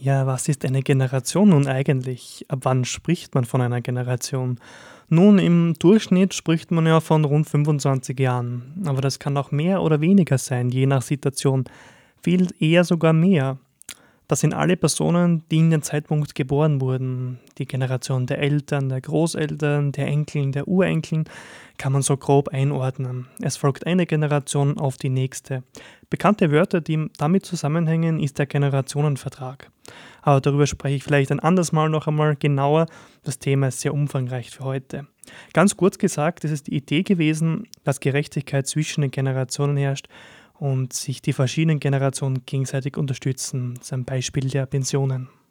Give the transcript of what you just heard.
Ja, was ist eine Generation nun eigentlich? Ab wann spricht man von einer Generation? Nun, im Durchschnitt spricht man ja von rund 25 Jahren, aber das kann auch mehr oder weniger sein, je nach Situation. Viel eher sogar mehr. Das sind alle Personen, die in den Zeitpunkt geboren wurden. Die Generation der Eltern, der Großeltern, der Enkeln, der Urenkeln kann man so grob einordnen. Es folgt eine Generation auf die nächste. Bekannte Wörter, die damit zusammenhängen, ist der Generationenvertrag. Aber darüber spreche ich vielleicht ein anderes Mal noch einmal genauer. Das Thema ist sehr umfangreich für heute. Ganz kurz gesagt, es ist die Idee gewesen, dass Gerechtigkeit zwischen den Generationen herrscht und sich die verschiedenen Generationen gegenseitig unterstützen. Das ist ein Beispiel der Pensionen.